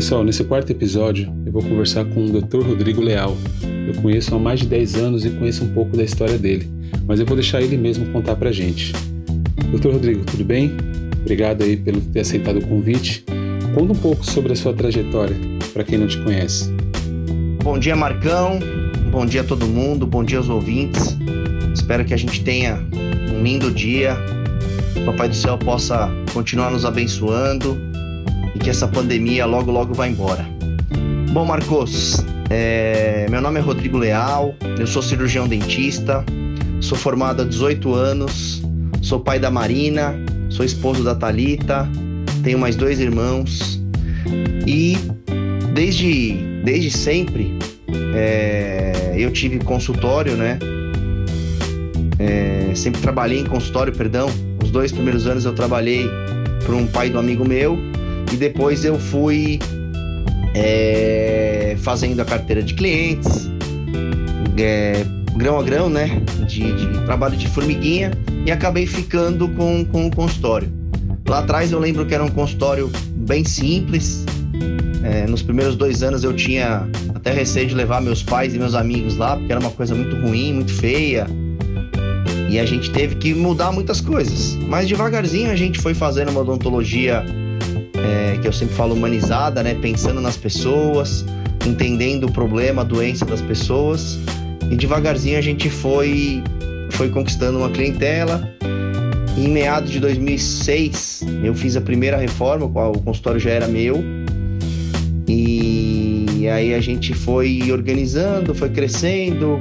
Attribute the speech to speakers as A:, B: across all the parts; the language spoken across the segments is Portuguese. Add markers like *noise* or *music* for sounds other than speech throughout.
A: Pessoal, nesse quarto episódio eu vou conversar com o Dr. Rodrigo Leal. Eu conheço há mais de 10 anos e conheço um pouco da história dele, mas eu vou deixar ele mesmo contar pra gente. Doutor Rodrigo, tudo bem? Obrigado aí pelo ter aceitado o convite. Conta um pouco sobre a sua trajetória, para quem não te conhece.
B: Bom dia, Marcão. Bom dia a todo mundo. Bom dia aos ouvintes. Espero que a gente tenha um lindo dia. O Papai do Céu possa continuar nos abençoando que essa pandemia logo, logo vá embora. Bom, Marcos, é... meu nome é Rodrigo Leal, eu sou cirurgião dentista, sou formado há 18 anos, Sou pai da Marina, sou esposo da Talita, tenho mais dois irmãos e desde, desde sempre é, eu tive consultório, né? É, sempre trabalhei em consultório, perdão. Os dois primeiros anos eu trabalhei para um pai do amigo meu e depois eu fui é, fazendo a carteira de clientes, é, grão a grão, né? De, de, trabalho de formiguinha e acabei ficando com, com o consultório. Lá atrás eu lembro que era um consultório bem simples. É, nos primeiros dois anos eu tinha até receio de levar meus pais e meus amigos lá, porque era uma coisa muito ruim, muito feia. E a gente teve que mudar muitas coisas. Mas devagarzinho a gente foi fazendo uma odontologia é, que eu sempre falo humanizada, né? Pensando nas pessoas, entendendo o problema, a doença das pessoas. E devagarzinho a gente foi, foi conquistando uma clientela. E em meados de 2006, eu fiz a primeira reforma, o consultório já era meu. E aí a gente foi organizando, foi crescendo.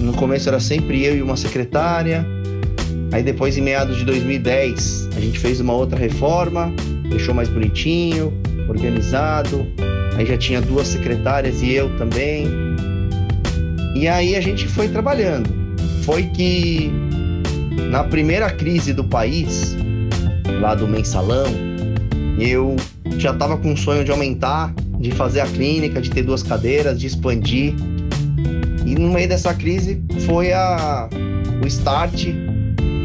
B: No começo era sempre eu e uma secretária. Aí depois, em meados de 2010, a gente fez uma outra reforma, deixou mais bonitinho, organizado. Aí já tinha duas secretárias e eu também. E aí a gente foi trabalhando. Foi que na primeira crise do país, lá do mensalão, eu já estava com o sonho de aumentar, de fazer a clínica, de ter duas cadeiras, de expandir. E no meio dessa crise foi a, o start.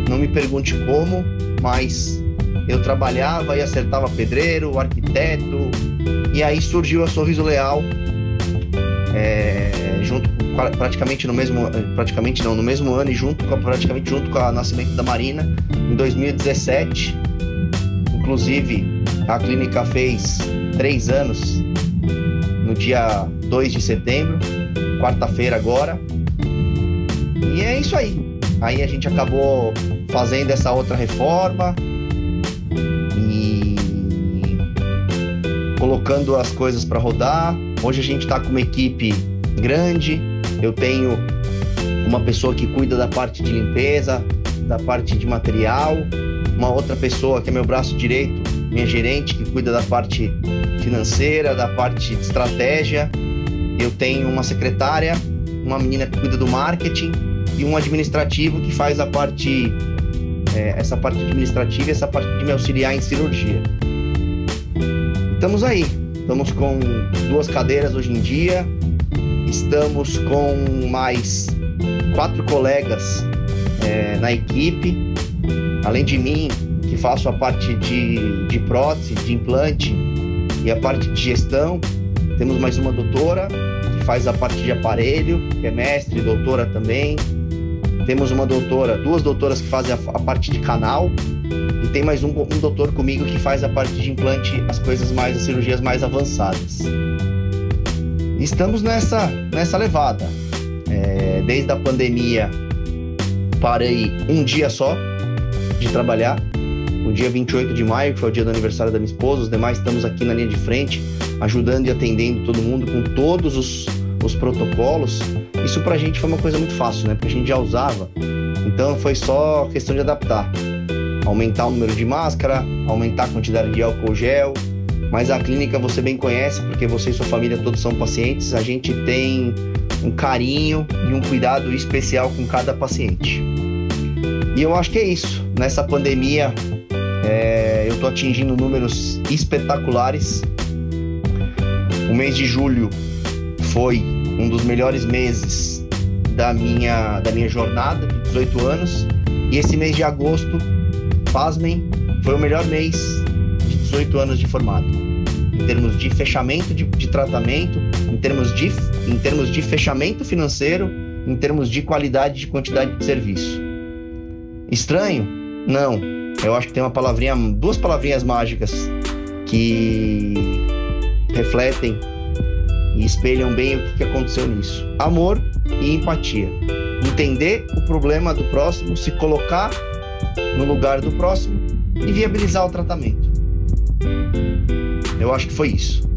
B: Não me pergunte como, mas eu trabalhava e acertava pedreiro, arquiteto, e aí surgiu a Sorriso Leal, é, junto praticamente no mesmo praticamente não no mesmo ano e junto com praticamente junto com o nascimento da Marina em 2017 inclusive a clínica fez três anos no dia 2 de setembro quarta-feira agora. E é isso aí. Aí a gente acabou fazendo essa outra reforma colocando as coisas para rodar hoje a gente está com uma equipe grande eu tenho uma pessoa que cuida da parte de limpeza, da parte de material, uma outra pessoa que é meu braço direito, minha gerente, que cuida da parte financeira, da parte de estratégia. Eu tenho uma secretária, uma menina que cuida do marketing e um administrativo que faz a parte é, essa parte administrativa e essa parte de me auxiliar em cirurgia. Estamos aí, estamos com duas cadeiras hoje em dia, Estamos com mais quatro colegas é, na equipe, além de mim, que faço a parte de, de prótese, de implante e a parte de gestão. Temos mais uma doutora que faz a parte de aparelho, que é mestre, doutora também. Temos uma doutora, duas doutoras que fazem a, a parte de canal e tem mais um, um doutor comigo que faz a parte de implante, as coisas mais, as cirurgias mais avançadas estamos nessa, nessa levada. É, desde a pandemia, parei um dia só de trabalhar. O dia 28 de maio, que foi o dia do aniversário da minha esposa, os demais estamos aqui na linha de frente, ajudando e atendendo todo mundo com todos os, os protocolos. Isso pra gente foi uma coisa muito fácil, né? Porque a gente já usava. Então foi só questão de adaptar. aumentar o número de máscara, aumentar a quantidade de álcool gel, mas a clínica você bem conhece, porque você e sua família todos são pacientes, a gente tem um carinho e um cuidado especial com cada paciente. E eu acho que é isso. Nessa pandemia, é, eu estou atingindo números espetaculares. O mês de julho foi um dos melhores meses da minha, da minha jornada de 18 anos. E esse mês de agosto, pasmem, foi o melhor mês de 18 anos de formado. Em termos de fechamento de, de tratamento, em termos de, em termos de fechamento financeiro, em termos de qualidade e quantidade de serviço. Estranho? Não. Eu acho que tem uma palavrinha, duas palavrinhas mágicas que refletem e espelham bem o que aconteceu nisso: amor e empatia. Entender o problema do próximo, se colocar no lugar do próximo e viabilizar o tratamento. Eu acho que foi isso.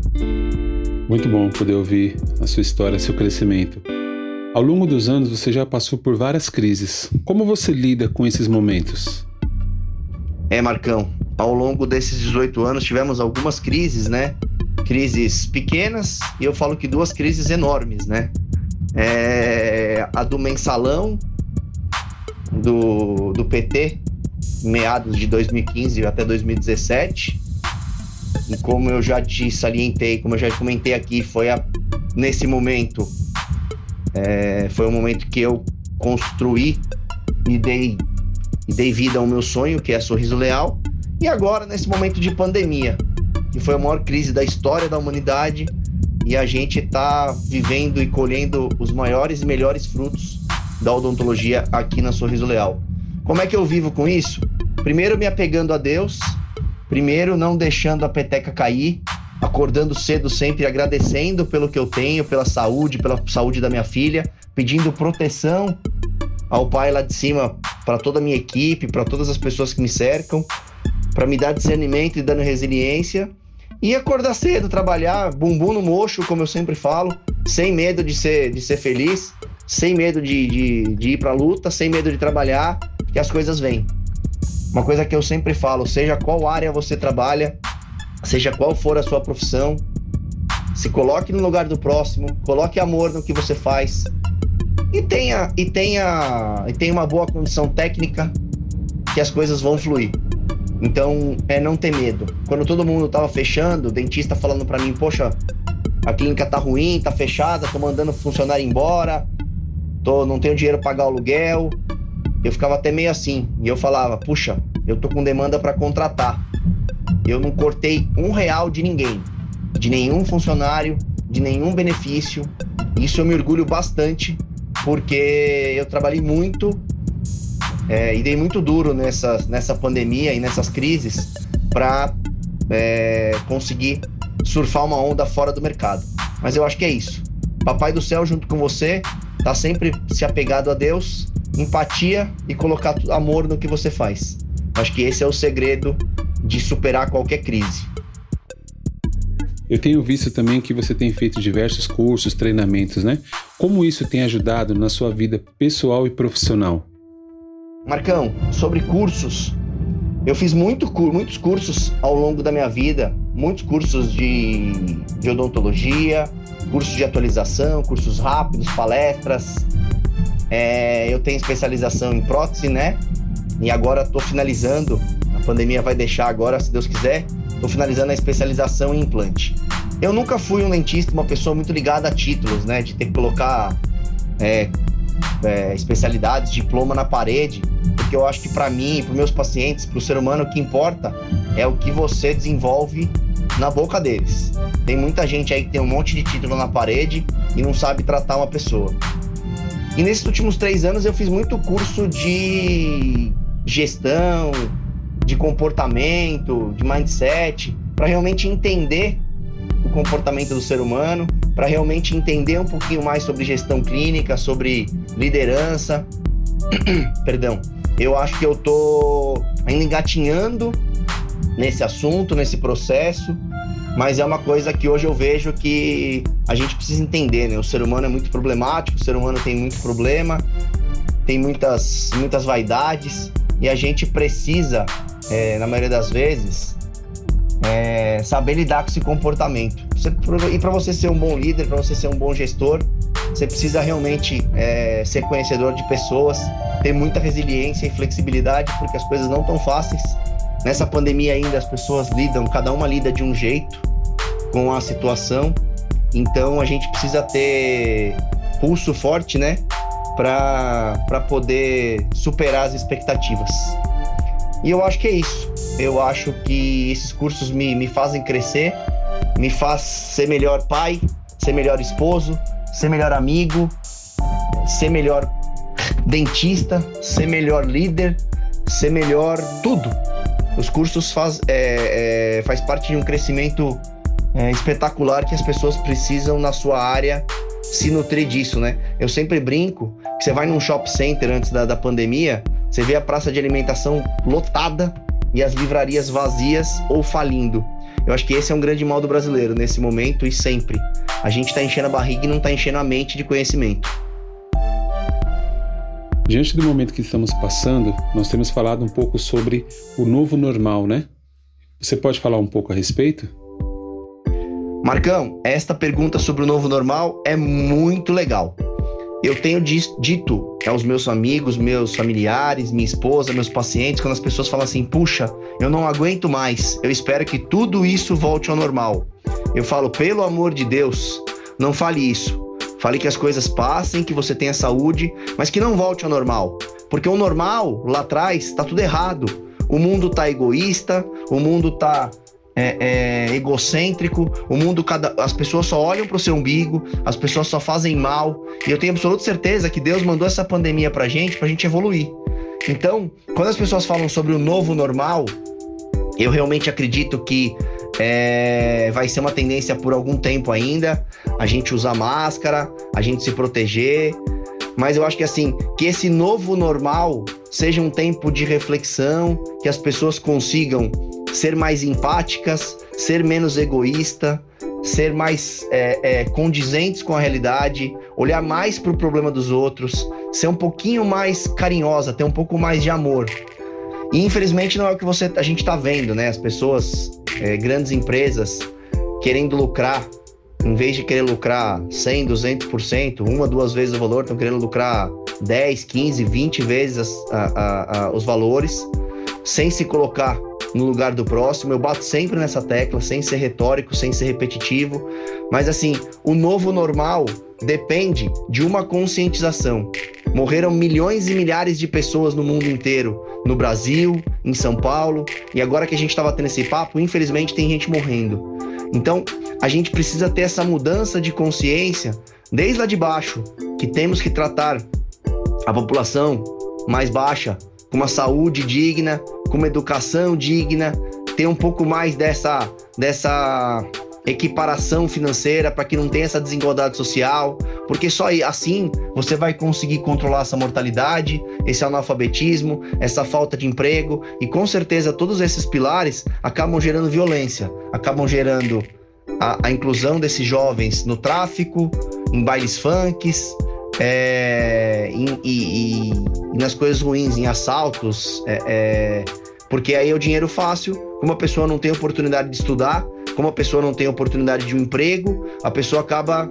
A: Muito bom poder ouvir a sua história, seu crescimento. Ao longo dos anos você já passou por várias crises. Como você lida com esses momentos?
B: É, Marcão, ao longo desses 18 anos tivemos algumas crises, né? Crises pequenas e eu falo que duas crises enormes, né? É, a do mensalão do, do PT, meados de 2015 até 2017. E como eu já te salientei, como eu já comentei aqui, foi a, nesse momento, é, foi o momento que eu construí e dei, e dei vida ao meu sonho, que é Sorriso Leal. E agora, nesse momento de pandemia, que foi a maior crise da história da humanidade e a gente está vivendo e colhendo os maiores e melhores frutos da odontologia aqui na Sorriso Leal. Como é que eu vivo com isso? Primeiro me apegando a Deus, primeiro não deixando a peteca cair, acordando cedo sempre agradecendo pelo que eu tenho, pela saúde, pela saúde da minha filha, pedindo proteção ao Pai lá de cima para toda a minha equipe, para todas as pessoas que me cercam, para me dar discernimento e dando resiliência e acordar cedo, trabalhar, bumbum no mocho, como eu sempre falo, sem medo de ser, de ser feliz, sem medo de, de, de ir pra luta, sem medo de trabalhar, que as coisas vêm. Uma coisa que eu sempre falo, seja qual área você trabalha, seja qual for a sua profissão, se coloque no lugar do próximo, coloque amor no que você faz e tenha e tenha e tenha uma boa condição técnica que as coisas vão fluir. Então, é não ter medo. Quando todo mundo tava fechando, o dentista falando para mim, poxa, a clínica tá ruim, tá fechada, tô mandando funcionário embora, tô, não tenho dinheiro para pagar o aluguel. Eu ficava até meio assim. E eu falava, puxa, eu tô com demanda para contratar. Eu não cortei um real de ninguém, de nenhum funcionário, de nenhum benefício. Isso eu me orgulho bastante, porque eu trabalhei muito é, e dei muito duro nessa, nessa pandemia e nessas crises para é, conseguir surfar uma onda fora do mercado. Mas eu acho que é isso. Papai do céu junto com você, tá sempre se apegado a Deus, empatia e colocar amor no que você faz. Acho que esse é o segredo de superar qualquer crise.
A: Eu tenho visto também que você tem feito diversos cursos, treinamentos, né? Como isso tem ajudado na sua vida pessoal e profissional?
B: Marcão, sobre cursos, eu fiz muito, muitos cursos ao longo da minha vida, muitos cursos de, de odontologia, cursos de atualização, cursos rápidos, palestras. É, eu tenho especialização em prótese, né? E agora estou finalizando, a pandemia vai deixar agora, se Deus quiser, estou finalizando a especialização em implante. Eu nunca fui um dentista, uma pessoa muito ligada a títulos, né? De ter que colocar é, é, especialidades, diploma na parede, porque eu acho que para mim, para meus pacientes, para o ser humano, o que importa é o que você desenvolve na boca deles. Tem muita gente aí que tem um monte de título na parede e não sabe tratar uma pessoa. E nesses últimos três anos eu fiz muito curso de gestão, de comportamento, de mindset, para realmente entender o comportamento do ser humano, para realmente entender um pouquinho mais sobre gestão clínica, sobre liderança. *clears throat* Perdão. Eu acho que eu tô ainda engatinhando nesse assunto, nesse processo, mas é uma coisa que hoje eu vejo que a gente precisa entender, né? O ser humano é muito problemático, o ser humano tem muito problema, tem muitas, muitas vaidades, e a gente precisa, é, na maioria das vezes, é, saber lidar com esse comportamento. E para você ser um bom líder, para você ser um bom gestor, você precisa realmente é, ser conhecedor de pessoas, ter muita resiliência e flexibilidade, porque as coisas não estão fáceis. Nessa pandemia ainda as pessoas lidam, cada uma lida de um jeito com a situação. Então a gente precisa ter pulso forte, né? Para poder superar as expectativas. E eu acho que é isso. Eu acho que esses cursos me, me fazem crescer, me faz ser melhor pai, ser melhor esposo, ser melhor amigo, ser melhor dentista, ser melhor líder, ser melhor tudo. Os cursos faz, é, é, faz parte de um crescimento é, espetacular que as pessoas precisam na sua área se nutrir disso, né? Eu sempre brinco que você vai num shopping center antes da, da pandemia, você vê a praça de alimentação lotada e as livrarias vazias ou falindo. Eu acho que esse é um grande mal do brasileiro nesse momento e sempre. A gente está enchendo a barriga e não está enchendo a mente de conhecimento.
A: Diante do momento que estamos passando, nós temos falado um pouco sobre o novo normal, né? Você pode falar um pouco a respeito?
B: Marcão, esta pergunta sobre o novo normal é muito legal. Eu tenho dito aos meus amigos, meus familiares, minha esposa, meus pacientes, quando as pessoas falam assim: puxa, eu não aguento mais, eu espero que tudo isso volte ao normal. Eu falo, pelo amor de Deus, não fale isso. Fale que as coisas passem, que você tenha saúde, mas que não volte ao normal. Porque o normal, lá atrás, está tudo errado. O mundo tá egoísta, o mundo tá é, é, egocêntrico, o mundo, cada, as pessoas só olham para o seu umbigo, as pessoas só fazem mal. E eu tenho absoluta certeza que Deus mandou essa pandemia para gente, para gente evoluir. Então, quando as pessoas falam sobre o novo normal, eu realmente acredito que é, vai ser uma tendência por algum tempo ainda, a gente usar máscara, a gente se proteger. Mas eu acho que assim, que esse novo normal seja um tempo de reflexão, que as pessoas consigam ser mais empáticas, ser menos egoísta, ser mais é, é, condizentes com a realidade, olhar mais para o problema dos outros, ser um pouquinho mais carinhosa, ter um pouco mais de amor. E infelizmente não é o que você, a gente está vendo, né? As pessoas, é, grandes empresas, querendo lucrar, em vez de querer lucrar 100, 200%, uma, duas vezes o valor, estão querendo lucrar 10, 15, 20 vezes as, a, a, a, os valores, sem se colocar no lugar do próximo. Eu bato sempre nessa tecla, sem ser retórico, sem ser repetitivo. Mas assim, o novo normal depende de uma conscientização. Morreram milhões e milhares de pessoas no mundo inteiro, no Brasil, em São Paulo, e agora que a gente estava tendo esse papo, infelizmente tem gente morrendo. Então, a gente precisa ter essa mudança de consciência desde lá de baixo, que temos que tratar a população mais baixa com uma saúde digna, com uma educação digna, ter um pouco mais dessa, dessa equiparação financeira para que não tenha essa desigualdade social, porque só assim você vai conseguir controlar essa mortalidade, esse analfabetismo, essa falta de emprego e com certeza todos esses pilares acabam gerando violência, acabam gerando a, a inclusão desses jovens no tráfico, em bailes funks, é, em, e, e, nas coisas ruins, em assaltos, é, é, porque aí é o dinheiro fácil, como a pessoa não tem oportunidade de estudar, como a pessoa não tem oportunidade de um emprego, a pessoa acaba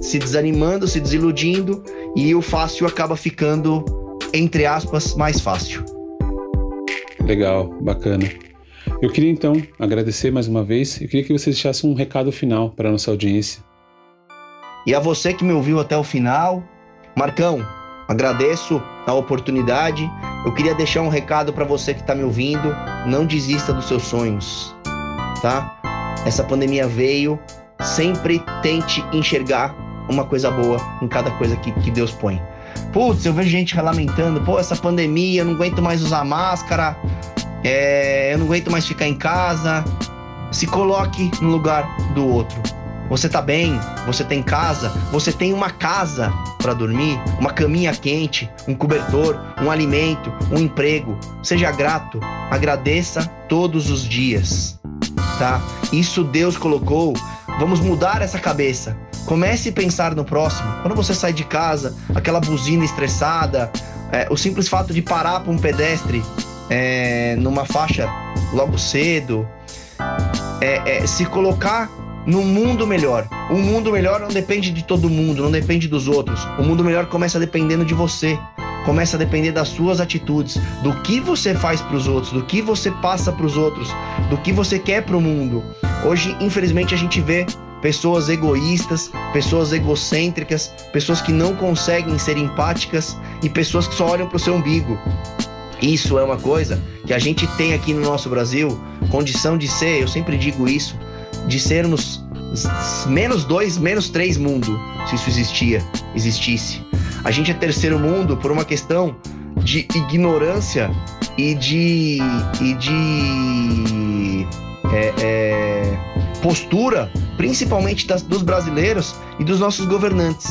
B: se desanimando, se desiludindo e o fácil acaba ficando, entre aspas, mais fácil.
A: Legal, bacana. Eu queria então agradecer mais uma vez e queria que você deixasse um recado final para a nossa audiência.
B: E a você que me ouviu até o final, Marcão, agradeço a oportunidade. Eu queria deixar um recado para você que está me ouvindo: não desista dos seus sonhos, tá? Essa pandemia veio, sempre tente enxergar uma coisa boa em cada coisa que, que Deus põe. Putz, eu vejo gente lamentando, pô, essa pandemia, eu não aguento mais usar máscara, é, eu não aguento mais ficar em casa. Se coloque no lugar do outro. Você tá bem, você tem casa, você tem uma casa para dormir, uma caminha quente, um cobertor, um alimento, um emprego. Seja grato, agradeça todos os dias, tá? Isso Deus colocou. Vamos mudar essa cabeça. Comece a pensar no próximo. Quando você sai de casa, aquela buzina estressada, é, o simples fato de parar para um pedestre é, numa faixa logo cedo, é, é, se colocar num mundo melhor. Um mundo melhor não depende de todo mundo, não depende dos outros. O mundo melhor começa dependendo de você. Começa a depender das suas atitudes, do que você faz para os outros, do que você passa para os outros, do que você quer para o mundo. Hoje, infelizmente, a gente vê pessoas egoístas, pessoas egocêntricas, pessoas que não conseguem ser empáticas e pessoas que só olham para o seu umbigo. Isso é uma coisa que a gente tem aqui no nosso Brasil condição de ser, eu sempre digo isso, de sermos menos dois, menos três mundo, se isso existia, existisse. A gente é terceiro mundo por uma questão de ignorância e de, e de é, é, postura, principalmente das, dos brasileiros e dos nossos governantes.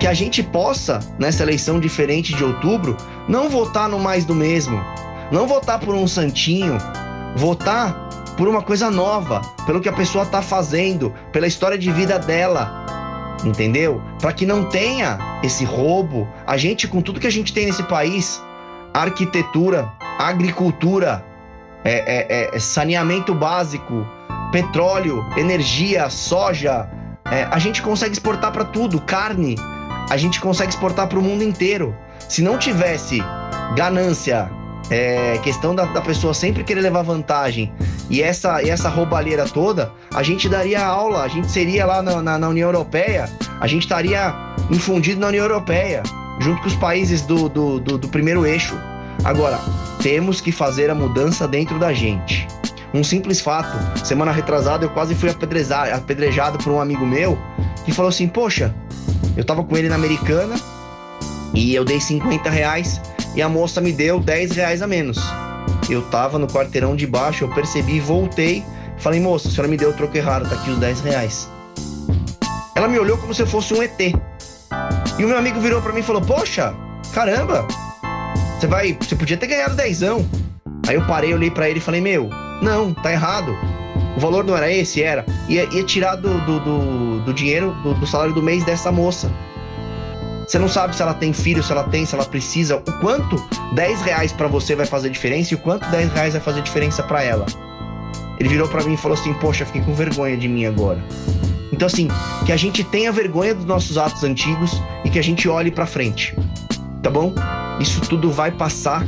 B: Que a gente possa, nessa eleição diferente de outubro, não votar no mais do mesmo, não votar por um santinho, votar por uma coisa nova, pelo que a pessoa está fazendo, pela história de vida dela. Entendeu? Para que não tenha esse roubo. A gente, com tudo que a gente tem nesse país, arquitetura, agricultura, é, é, é saneamento básico, petróleo, energia, soja, é, a gente consegue exportar para tudo, carne, a gente consegue exportar para o mundo inteiro. Se não tivesse ganância, é, questão da, da, pessoa sempre querer levar vantagem e essa, e essa roubalheira toda, a gente daria aula, a gente seria lá na, na, na União Europeia, a gente estaria infundido na União Europeia, junto com os países do, do, do, do primeiro eixo. Agora, temos que fazer a mudança dentro da gente. Um simples fato, semana retrasada eu quase fui apedrejado por um amigo meu que falou assim: Poxa, eu tava com ele na Americana e eu dei 50 reais e a moça me deu 10 reais a menos. Eu tava no quarteirão de baixo, eu percebi, voltei, falei, moça, a senhora me deu o troco errado, tá aqui os 10 reais. Ela me olhou como se eu fosse um ET. E o meu amigo virou para mim e falou, poxa, caramba, você vai, você podia ter ganhado dezão. Aí eu parei, olhei para ele e falei, meu, não, tá errado. O valor não era esse, era. Ia, ia tirar do, do, do, do dinheiro, do, do salário do mês dessa moça. Você não sabe se ela tem filho, se ela tem, se ela precisa, o quanto 10 reais para você vai fazer diferença e o quanto 10 reais vai fazer diferença para ela. Ele virou para mim e falou assim: Poxa, fiquei com vergonha de mim agora. Então, assim, que a gente tenha vergonha dos nossos atos antigos e que a gente olhe para frente, tá bom? Isso tudo vai passar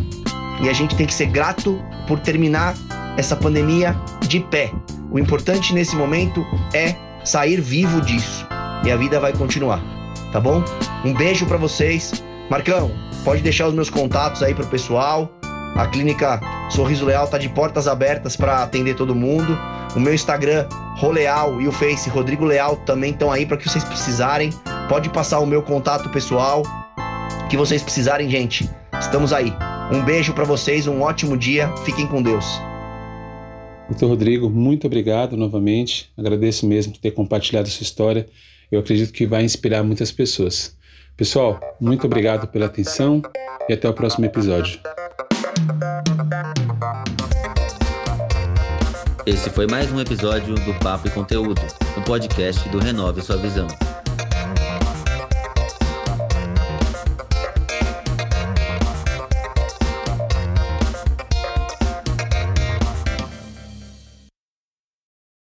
B: e a gente tem que ser grato por terminar essa pandemia de pé. O importante nesse momento é sair vivo disso e a vida vai continuar tá bom? Um beijo para vocês. Marcão, pode deixar os meus contatos aí pro pessoal. A clínica Sorriso Leal tá de portas abertas para atender todo mundo. O meu Instagram, Roleal, e o Face, Rodrigo Leal, também estão aí para que vocês precisarem. Pode passar o meu contato pessoal. Que vocês precisarem, gente. Estamos aí. Um beijo para vocês, um ótimo dia. Fiquem com Deus.
A: Doutor Rodrigo, muito obrigado novamente. Agradeço mesmo por ter compartilhado sua história eu acredito que vai inspirar muitas pessoas. Pessoal, muito obrigado pela atenção e até o próximo episódio.
C: Esse foi mais um episódio do Papo e Conteúdo, o um podcast do Renove Sua Visão.